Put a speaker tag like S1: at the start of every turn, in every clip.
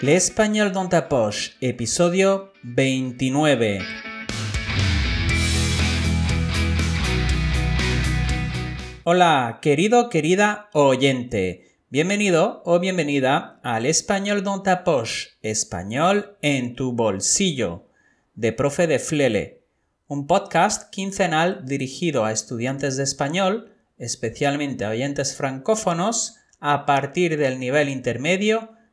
S1: L'Espagnol dans ta poche, episodio 29. Hola, querido, querida oyente. Bienvenido o bienvenida al Español dans ta poche, español en tu bolsillo, de Profe de Flele, un podcast quincenal dirigido a estudiantes de español, especialmente a oyentes francófonos, a partir del nivel intermedio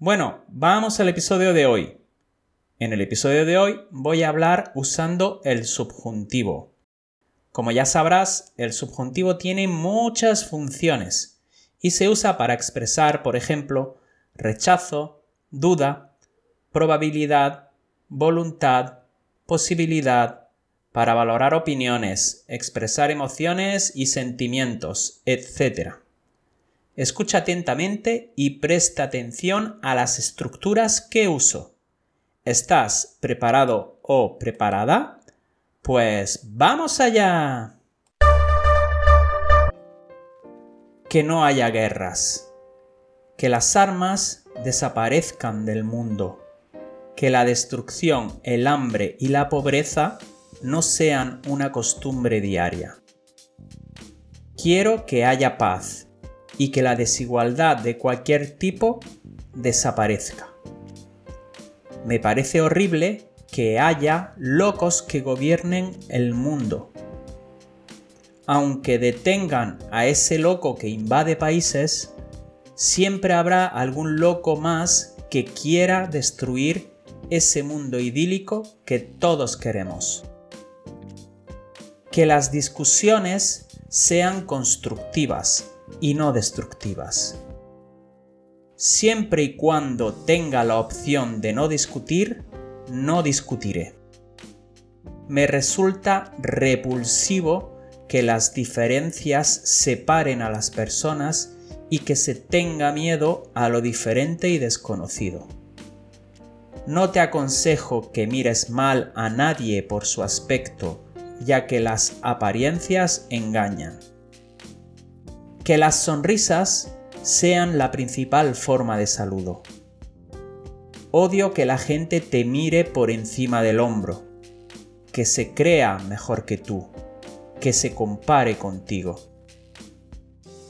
S1: Bueno, vamos al episodio de hoy. En el episodio de hoy voy a hablar usando el subjuntivo. Como ya sabrás, el subjuntivo tiene muchas funciones y se usa para expresar, por ejemplo, rechazo, duda, probabilidad, voluntad, posibilidad, para valorar opiniones, expresar emociones y sentimientos, etc. Escucha atentamente y presta atención a las estructuras que uso. ¿Estás preparado o preparada? Pues vamos allá. Que no haya guerras. Que las armas desaparezcan del mundo. Que la destrucción, el hambre y la pobreza no sean una costumbre diaria. Quiero que haya paz y que la desigualdad de cualquier tipo desaparezca. Me parece horrible que haya locos que gobiernen el mundo. Aunque detengan a ese loco que invade países, siempre habrá algún loco más que quiera destruir ese mundo idílico que todos queremos. Que las discusiones sean constructivas, y no destructivas. Siempre y cuando tenga la opción de no discutir, no discutiré. Me resulta repulsivo que las diferencias separen a las personas y que se tenga miedo a lo diferente y desconocido. No te aconsejo que mires mal a nadie por su aspecto, ya que las apariencias engañan que las sonrisas sean la principal forma de saludo. Odio que la gente te mire por encima del hombro, que se crea mejor que tú, que se compare contigo.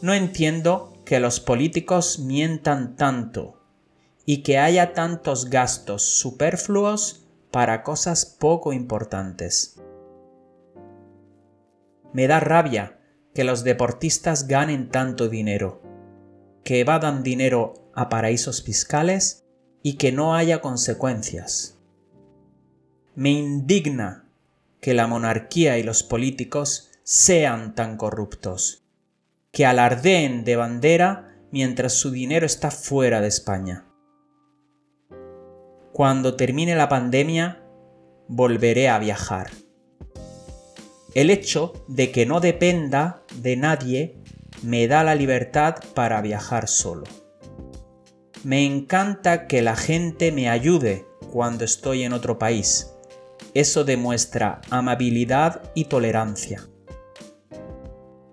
S1: No entiendo que los políticos mientan tanto y que haya tantos gastos superfluos para cosas poco importantes. Me da rabia que los deportistas ganen tanto dinero, que evadan dinero a paraísos fiscales y que no haya consecuencias. Me indigna que la monarquía y los políticos sean tan corruptos, que alardeen de bandera mientras su dinero está fuera de España. Cuando termine la pandemia, volveré a viajar el hecho de que no dependa de nadie me da la libertad para viajar solo. Me encanta que la gente me ayude cuando estoy en otro país. Eso demuestra amabilidad y tolerancia.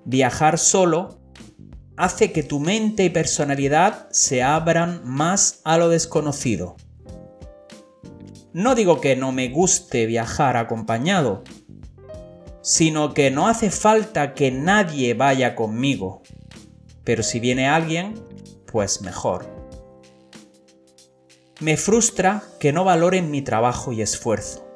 S1: Viajar solo hace que tu mente y personalidad se abran más a lo desconocido. No digo que no me guste viajar acompañado, sino que no hace falta que nadie vaya conmigo. Pero si viene alguien, pues mejor. Me frustra que no valoren mi trabajo y esfuerzo.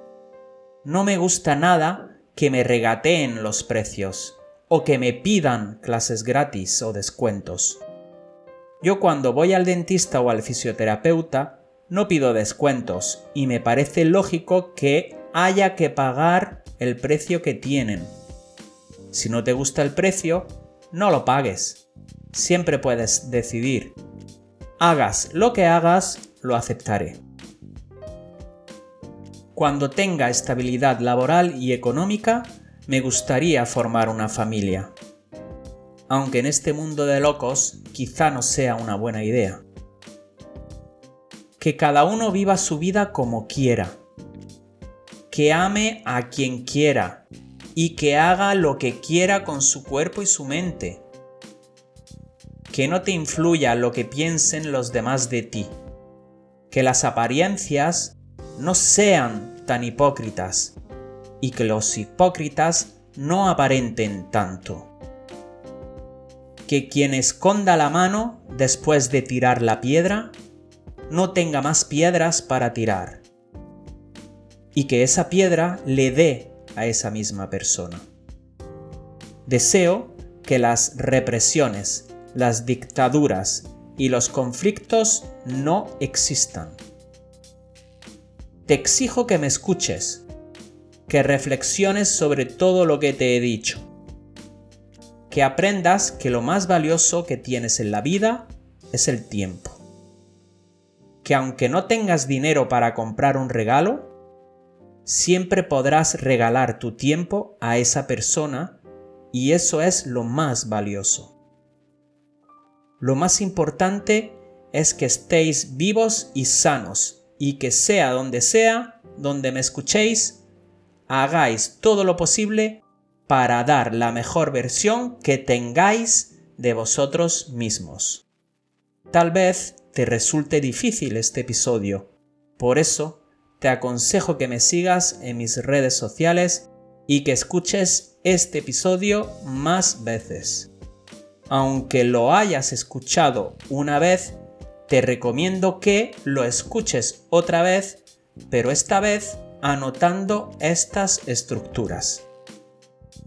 S1: No me gusta nada que me regateen los precios o que me pidan clases gratis o descuentos. Yo cuando voy al dentista o al fisioterapeuta no pido descuentos y me parece lógico que haya que pagar el precio que tienen. Si no te gusta el precio, no lo pagues. Siempre puedes decidir. Hagas lo que hagas, lo aceptaré. cuando tenga estabilidad laboral y económica, me gustaría formar una familia. Aunque en este mundo de locos quizá no sea una buena idea. Que cada uno viva su vida como quiera. Que ame a quien quiera y que haga lo que quiera con su cuerpo y su mente. Que no te influya lo que piensen los demás de ti. Que las apariencias no sean tan hipócritas y que los hipócritas no aparenten tanto. Que quien esconda la mano después de tirar la piedra no tenga más piedras para tirar y que esa piedra le dé a esa misma persona. Deseo que las represiones, las dictaduras y los conflictos no existan. Te exijo que me escuches, que reflexiones sobre todo lo que te he dicho, que aprendas que lo más valioso que tienes en la vida es el tiempo, que aunque no tengas dinero para comprar un regalo, siempre podrás regalar tu tiempo a esa persona y eso es lo más valioso. Lo más importante es que estéis vivos y sanos y que sea donde sea, donde me escuchéis, hagáis todo lo posible para dar la mejor versión que tengáis de vosotros mismos. Tal vez te resulte difícil este episodio, por eso te aconsejo que me sigas en mis redes sociales y que escuches este episodio más veces. Aunque lo hayas escuchado una vez, te recomiendo que lo escuches otra vez, pero esta vez anotando estas estructuras.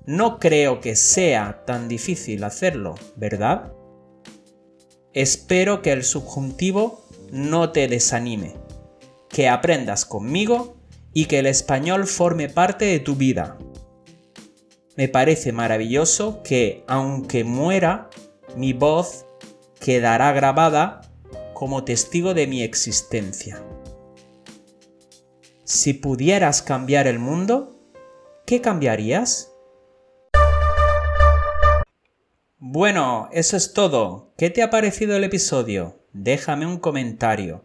S1: No creo que sea tan difícil hacerlo, ¿verdad? Espero que el subjuntivo no te desanime que aprendas conmigo y que el español forme parte de tu vida. Me parece maravilloso que, aunque muera, mi voz quedará grabada como testigo de mi existencia. Si pudieras cambiar el mundo, ¿qué cambiarías? Bueno, eso es todo. ¿Qué te ha parecido el episodio? Déjame un comentario.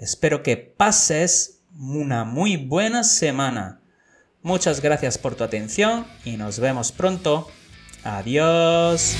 S1: Espero que pases una muy buena semana. Muchas gracias por tu atención y nos vemos pronto. Adiós.